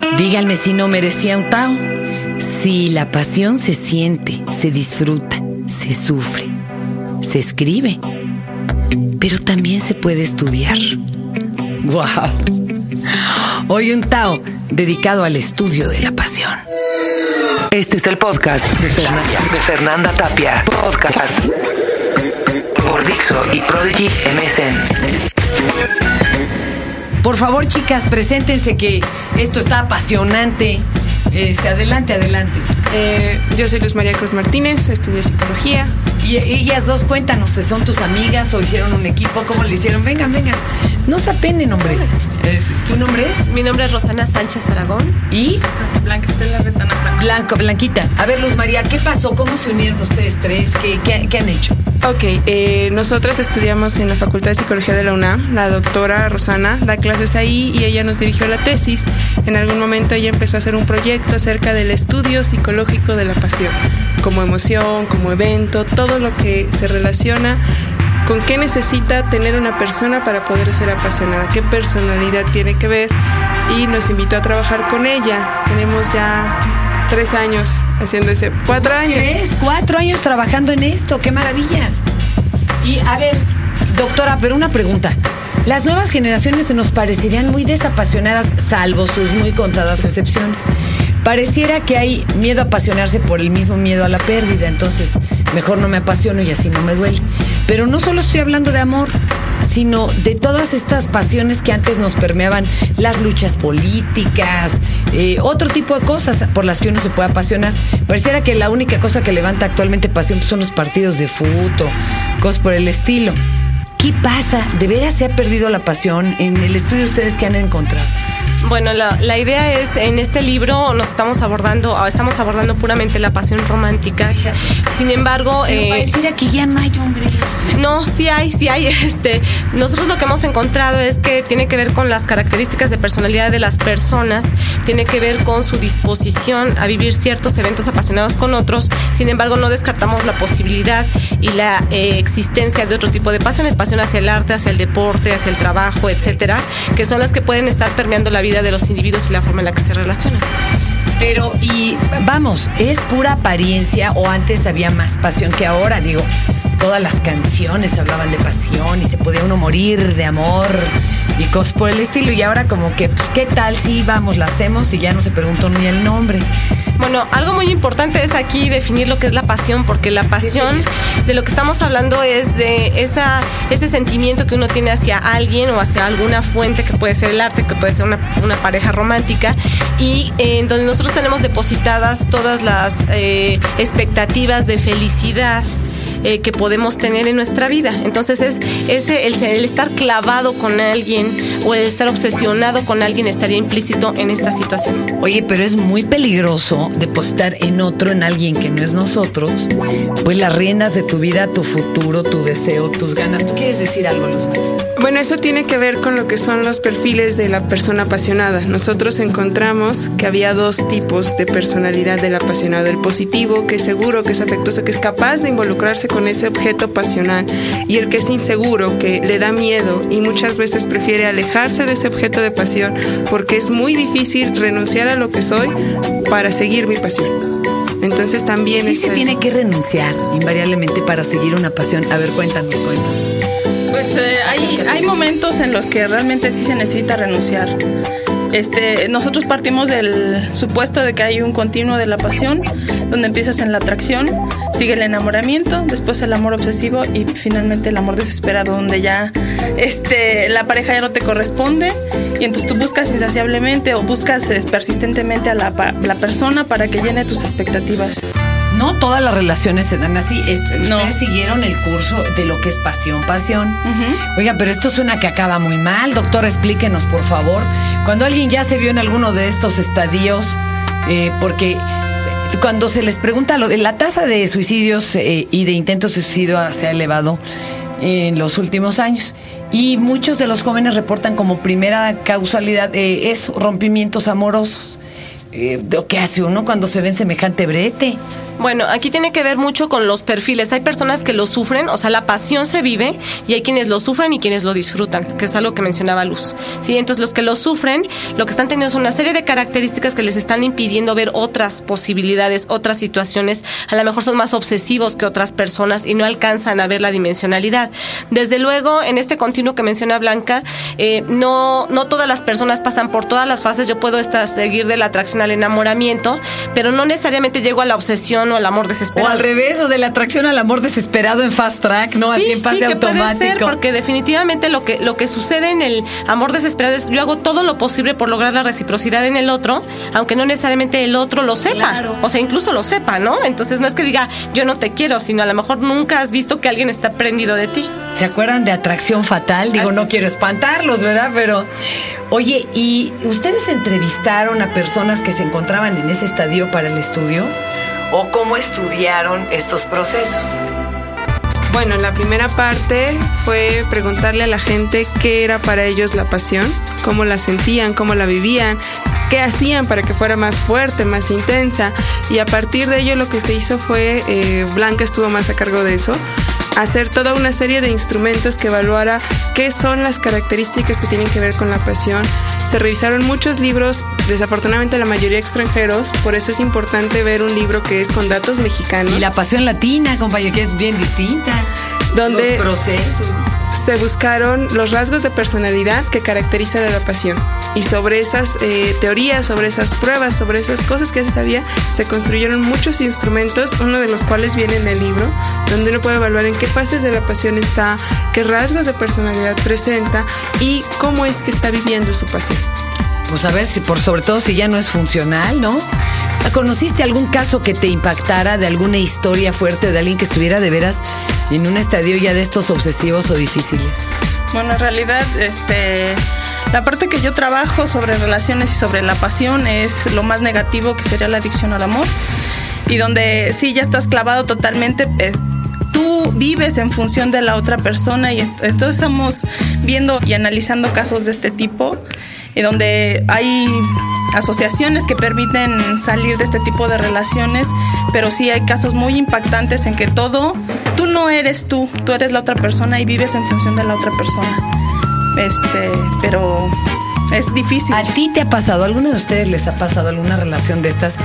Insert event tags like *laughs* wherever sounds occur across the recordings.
Díganme si no merecía un Tao. Si la pasión se siente, se disfruta, se sufre, se escribe, pero también se puede estudiar. ¡Guau! Hoy un Tao dedicado al estudio de la pasión. Este es el podcast de Fernanda, de Fernanda Tapia. Podcast por Dixo y Prodigy MSN. Por favor, chicas, preséntense que esto está apasionante. Este, adelante, adelante. Eh, yo soy Luz María Cruz Martínez, estudio psicología. Y ellas dos, cuéntanos, ¿son tus amigas o hicieron un equipo? ¿Cómo le hicieron? Vengan, vengan. No se apenen, hombre. ¿Tu nombre es? Mi nombre es Rosana Sánchez Aragón. ¿Y? Blanca Estela Blanco, Blanquita. A ver, Luz María, ¿qué pasó? ¿Cómo se unieron ustedes tres? ¿Qué, qué, han hecho? Ok, eh, nosotras estudiamos en la Facultad de Psicología de la UNAM. La doctora Rosana da clases ahí y ella nos dirigió la tesis. En algún momento ella empezó a hacer un proyecto acerca del estudio psicológico de la pasión, como emoción, como evento, todo lo que se relaciona con qué necesita tener una persona para poder ser apasionada, qué personalidad tiene que ver y nos invitó a trabajar con ella. Tenemos ya tres años haciendo ese, cuatro años. Tres, cuatro años trabajando en esto, qué maravilla. Y a ver, doctora, pero una pregunta. Las nuevas generaciones se nos parecerían muy desapasionadas, salvo sus muy contadas excepciones. Pareciera que hay miedo a apasionarse por el mismo miedo a la pérdida, entonces mejor no me apasiono y así no me duele. Pero no solo estoy hablando de amor, sino de todas estas pasiones que antes nos permeaban, las luchas políticas, eh, otro tipo de cosas por las que uno se puede apasionar. Pareciera que la única cosa que levanta actualmente pasión pues, son los partidos de fútbol, cosas por el estilo. ¿Qué pasa? ¿De veras se ha perdido la pasión en el estudio ustedes que han encontrado? Bueno, la, idea es, en este libro nos estamos abordando, ah, estamos abordando puramente la pasión romántica. Sin embargo... Pero eh, pareciera que ya no hay hombre. No, sí hay, sí hay. *laughs* Este, nosotros lo que hemos encontrado es que tiene que ver con las características de personalidad de las personas, tiene que ver con su disposición a vivir ciertos eventos apasionados con otros. Sin embargo, no descartamos la posibilidad y la eh, existencia de otro tipo de pasiones, pasión hacia el arte, hacia el deporte, hacia el trabajo, etcétera, que son las que pueden estar permeando la vida de los individuos y la forma en la que se relacionan. Pero, y vamos, ¿es pura apariencia o antes había más pasión que ahora? Digo, todas las canciones hablaban de pasión y se podía uno morir de amor y cosas por el estilo. Y ahora como que, pues, ¿qué tal si vamos, la hacemos y ya no se preguntó ni el nombre? Bueno, algo muy importante es aquí definir lo que es la pasión, porque la pasión de lo que estamos hablando es de esa, ese sentimiento que uno tiene hacia alguien o hacia alguna fuente que puede ser el arte, que puede ser una, pareja romántica, y eh, en donde nosotros tenemos depositadas todas las eh, expectativas de felicidad eh, que podemos tener en nuestra vida. Entonces es ese el, estar clavado con alguien o el estar obsesionado con alguien estaría implícito en esta situación. Oye, pero es muy peligroso depositar en otro, en alguien que no es nosotros, pues las riendas de tu vida, tu futuro, tu deseo, tus ganas. ¿Tú quieres decir algo, Luz bueno, eso tiene que ver con lo que son los perfiles de la persona apasionada. Nosotros encontramos que había dos tipos de personalidad del apasionado. El positivo, que es seguro, que es afectuoso, que es capaz de involucrarse con ese objeto pasional. Y el que es inseguro, que le da miedo y muchas veces prefiere alejarse de ese objeto de pasión porque es muy difícil renunciar a lo que soy para seguir mi pasión. Entonces también... Sí se tiene que renunciar invariablemente para seguir una pasión. A ver, cuéntanos, cuéntanos. Pues eh, hay, hay momentos en los que realmente sí se necesita renunciar. Este, nosotros partimos del supuesto de que hay un continuo de la pasión, donde empiezas en la atracción, sigue el enamoramiento, después el amor obsesivo y finalmente el amor desesperado, donde ya este, la pareja ya no te corresponde y entonces tú buscas insaciablemente o buscas persistentemente a la, la persona para que llene tus expectativas. No todas las relaciones se dan así. ustedes siguieron el curso de lo que es pasión, pasión. Oiga, pero esto suena que acaba muy mal. Doctor, explíquenos, por favor. Cuando alguien ya se vio en alguno de estos estadios, eh, porque cuando se les pregunta, la tasa de suicidios eh, y de intentos de suicidio se ha elevado en los últimos años. Y muchos de los jóvenes reportan como primera causalidad eh, eso, rompimientos amorosos. ¿Qué hace uno cuando se ve en semejante brete? Bueno, aquí tiene que ver mucho con los perfiles. Hay personas que lo sufren, o sea, la pasión se vive y hay quienes lo sufren y quienes lo disfrutan, que es algo que mencionaba Luz. Sí, entonces los que lo sufren, lo que están teniendo es una serie de características que les están impidiendo ver otras posibilidades, otras situaciones. A lo mejor son más obsesivos que otras personas y no alcanzan a ver la dimensionalidad. Desde luego, en este continuo que menciona Blanca, eh, no, no todas las personas pasan por todas las fases. Yo puedo estar, seguir de la atracción al enamoramiento, pero no necesariamente llego a la obsesión o al amor desesperado. O al revés, o de la atracción al amor desesperado en fast track, ¿no? Así en pase sí, que automático. Puede ser porque definitivamente lo que, lo que sucede en el amor desesperado es yo hago todo lo posible por lograr la reciprocidad en el otro, aunque no necesariamente el otro lo sepa. Claro. O sea, incluso lo sepa, ¿no? Entonces no es que diga yo no te quiero, sino a lo mejor nunca has visto que alguien está prendido de ti. ¿Se acuerdan de atracción fatal? Digo, Así no quiero espantarlos, ¿verdad? Pero, oye, ¿y ustedes entrevistaron a personas que se encontraban en ese estadio para el estudio? ¿O cómo estudiaron estos procesos? Bueno, la primera parte fue preguntarle a la gente qué era para ellos la pasión, cómo la sentían, cómo la vivían, qué hacían para que fuera más fuerte, más intensa. Y a partir de ello lo que se hizo fue, eh, Blanca estuvo más a cargo de eso, hacer toda una serie de instrumentos que evaluara qué son las características que tienen que ver con la pasión. Se revisaron muchos libros, desafortunadamente la mayoría extranjeros, por eso es importante ver un libro que es con datos mexicanos. Y la pasión latina, compañero, que es bien distinta. Donde- Los procesos. Se buscaron los rasgos de personalidad que caracterizan a la pasión. Y sobre esas eh, teorías, sobre esas pruebas, sobre esas cosas que se sabía, se construyeron muchos instrumentos, uno de los cuales viene en el libro, donde uno puede evaluar en qué fases de la pasión está, qué rasgos de personalidad presenta y cómo es que está viviendo su pasión. Pues a ver, si por sobre todo si ya no es funcional, ¿no? ¿Conociste algún caso que te impactara de alguna historia fuerte o de alguien que estuviera de veras en un estadio ya de estos obsesivos o difíciles? Bueno, en realidad, este, la parte que yo trabajo sobre relaciones y sobre la pasión es lo más negativo que sería la adicción al amor. Y donde sí ya estás clavado totalmente, es- tú vives en función de la otra persona y est- entonces estamos viendo y analizando casos de este tipo y donde hay asociaciones que permiten salir de este tipo de relaciones, pero sí hay casos muy impactantes en que todo, tú no eres tú, tú eres la otra persona y vives en función de la otra persona. Este, pero es difícil. ¿A ti te ha pasado, a alguno de ustedes les ha pasado alguna relación de estas?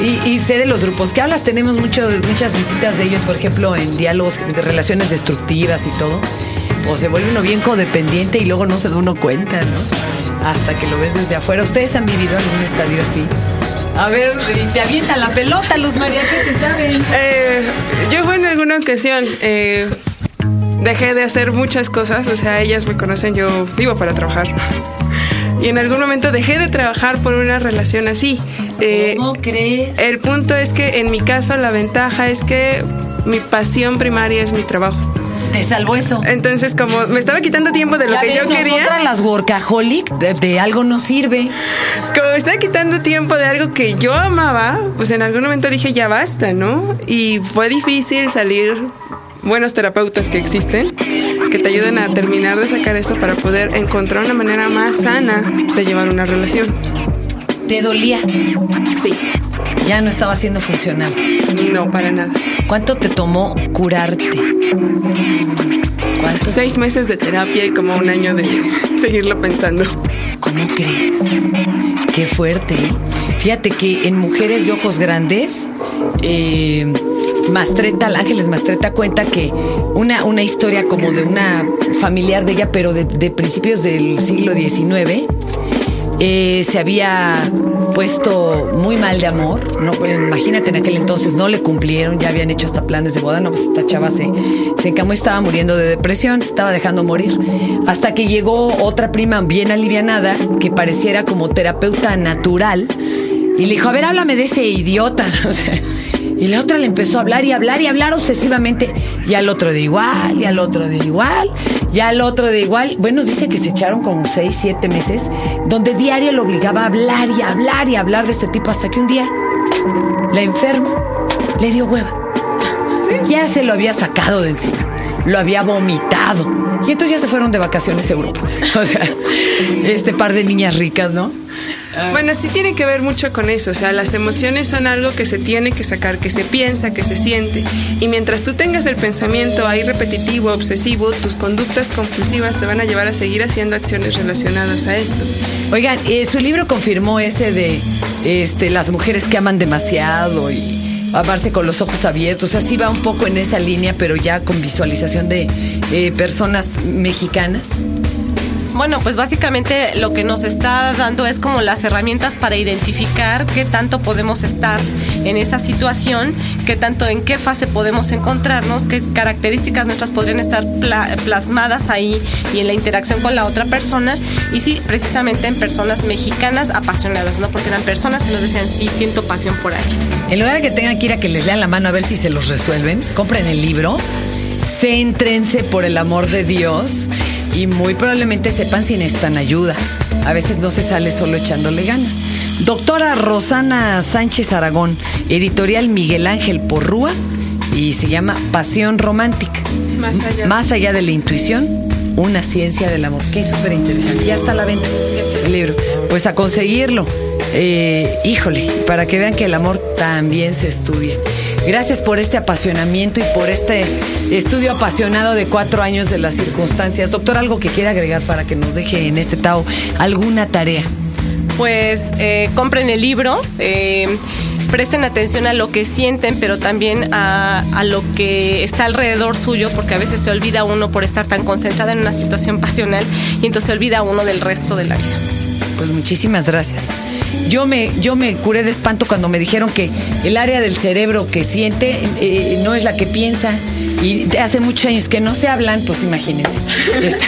Y, y sé de los grupos que hablas, tenemos mucho, muchas visitas de ellos, por ejemplo, en diálogos de relaciones destructivas y todo. O se vuelve uno bien codependiente y luego no se da uno cuenta, ¿no? Hasta que lo ves desde afuera. ¿Ustedes han vivido algún estadio así? A ver, te avientan la pelota, Luz María, ¿qué te saben? Eh, yo fue en alguna ocasión, eh, dejé de hacer muchas cosas, o sea, ellas me conocen, yo vivo para trabajar. Y en algún momento dejé de trabajar por una relación así. Eh, ¿Cómo crees? el punto es que en mi caso la ventaja es que mi pasión primaria es mi trabajo. Te salvó eso. Entonces, como me estaba quitando tiempo de lo Ya que ven, yo quería, las workaholic, de, de algo no sirve. como me estaba quitando tiempo de algo que yo amaba, pues en algún momento dije ya basta, ¿no? Y fue difícil salir buenos terapeutas que existen que te ayuden a terminar de sacar esto para poder encontrar una manera más sana de llevar una relación. Te dolía. Sí, Ya no estaba siendo funcional. no para nada. ¿Cuánto te tomó curarte? ¿Cuánto? Seis meses de terapia y como un año de seguirlo pensando. ¿Cómo crees? Qué fuerte. ¿eh? Fíjate que en Mujeres de Ojos Grandes, eh, Mastreta, Ángeles Mastreta cuenta que una, una historia como de una familiar de ella, pero de, de principios del siglo XIX, eh, se había puesto muy mal de amor. No, imagínate, en aquel entonces no le cumplieron, ya habían hecho hasta planes de boda. No, pues esta chava se, se encamó estaba muriendo de depresión, se estaba dejando morir. Hasta que llegó otra prima bien alivianada, que pareciera como terapeuta natural, y le dijo: A ver, háblame de ese idiota. *laughs* O sea, y la otra le empezó a hablar y hablar y hablar obsesivamente. Y al otro de igual, y al otro de igual, y al otro de igual. Bueno, dice que se echaron como seis, siete meses, donde diario lo obligaba a hablar y hablar y hablar de este tipo, hasta que un día la enferma le dio hueva. Ya se lo había sacado de encima, lo había vomitado. Y entonces ya se fueron de vacaciones a Europa. *laughs* O sea, este par de niñas ricas, ¿no? Bueno, sí tiene que ver mucho con eso, o sea, las emociones son algo que se tiene que sacar, que se piensa, que se siente. Y mientras tú tengas el pensamiento ahí repetitivo, obsesivo, tus conductas compulsivas te van a llevar a seguir haciendo acciones relacionadas a esto. Oigan, eh, su libro confirmó ese de este, las mujeres que aman demasiado y amarse con los ojos abiertos. Así va un poco en esa línea, pero ya con visualización de eh, personas mexicanas. Bueno, pues básicamente lo que nos está dando es como las herramientas para identificar qué tanto podemos estar en esa situación, qué tanto en qué fase podemos encontrarnos, qué características nuestras podrían estar plasmadas ahí y en la interacción con la otra persona. Y sí, precisamente en personas mexicanas apasionadas, ¿no? Porque eran personas que nos decían, sí, siento pasión por ahí. En lugar de que tengan que ir a que les lean la mano a ver si se los resuelven, compren el libro, céntrense por el amor de Dios y muy probablemente sepan si necesitan ayuda. A veces no se sale solo echándole ganas. Doctora Rosana Sánchez Aragón, editorial Miguel Ángel Porrúa y se llama Pasión Romántica. Más allá. Más allá de la intuición, una ciencia del amor. Que es súper interesante. Ya está a la venta el libro. Pues a conseguirlo. Eh, híjole, para que vean que el amor también se estudia. Gracias por este apasionamiento y por este estudio apasionado de cuatro años de las circunstancias. Doctor, ¿algo que quiera agregar para que nos deje en este Tao alguna tarea? Pues eh, compren el libro. Eh, presten atención a lo que sienten, pero también a, a, lo que está alrededor suyo, porque a veces se olvida uno por estar tan concentrada en una situación pasional y entonces se olvida uno del resto de la vida. Pues muchísimas gracias. Yo me, yo me curé de espanto cuando me dijeron que el área del cerebro que siente eh, no es la que piensa. Y hace muchos años que no se hablan, pues imagínense.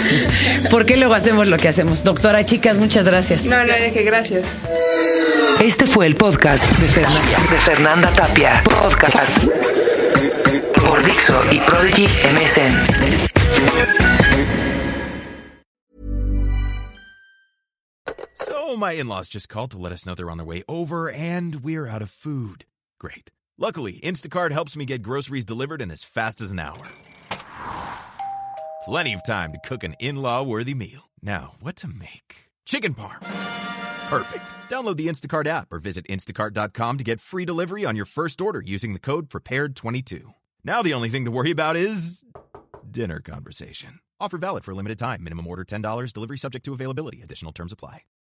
*laughs* ¿Por qué luego hacemos lo que hacemos? Doctora, chicas, muchas gracias. No, no, de que gracias. Este fue el podcast de Fernanda, de Fernanda Tapia. Podcast por Dixo y Prodigy MSN. So, my in laws just called to let us know they're on their way over and we're out of food. Great. Luckily, Instacart helps me get groceries delivered in as fast as an hour. Plenty of time to cook an in law worthy meal. Now, what to make? Chicken parm. Perfect. Download the Instacart app or visit instacart.com to get free delivery on your first order using the code PREPARED22. Now, the only thing to worry about is dinner conversation. Offer valid for a limited time. Minimum order $10. Delivery subject to availability. Additional terms apply.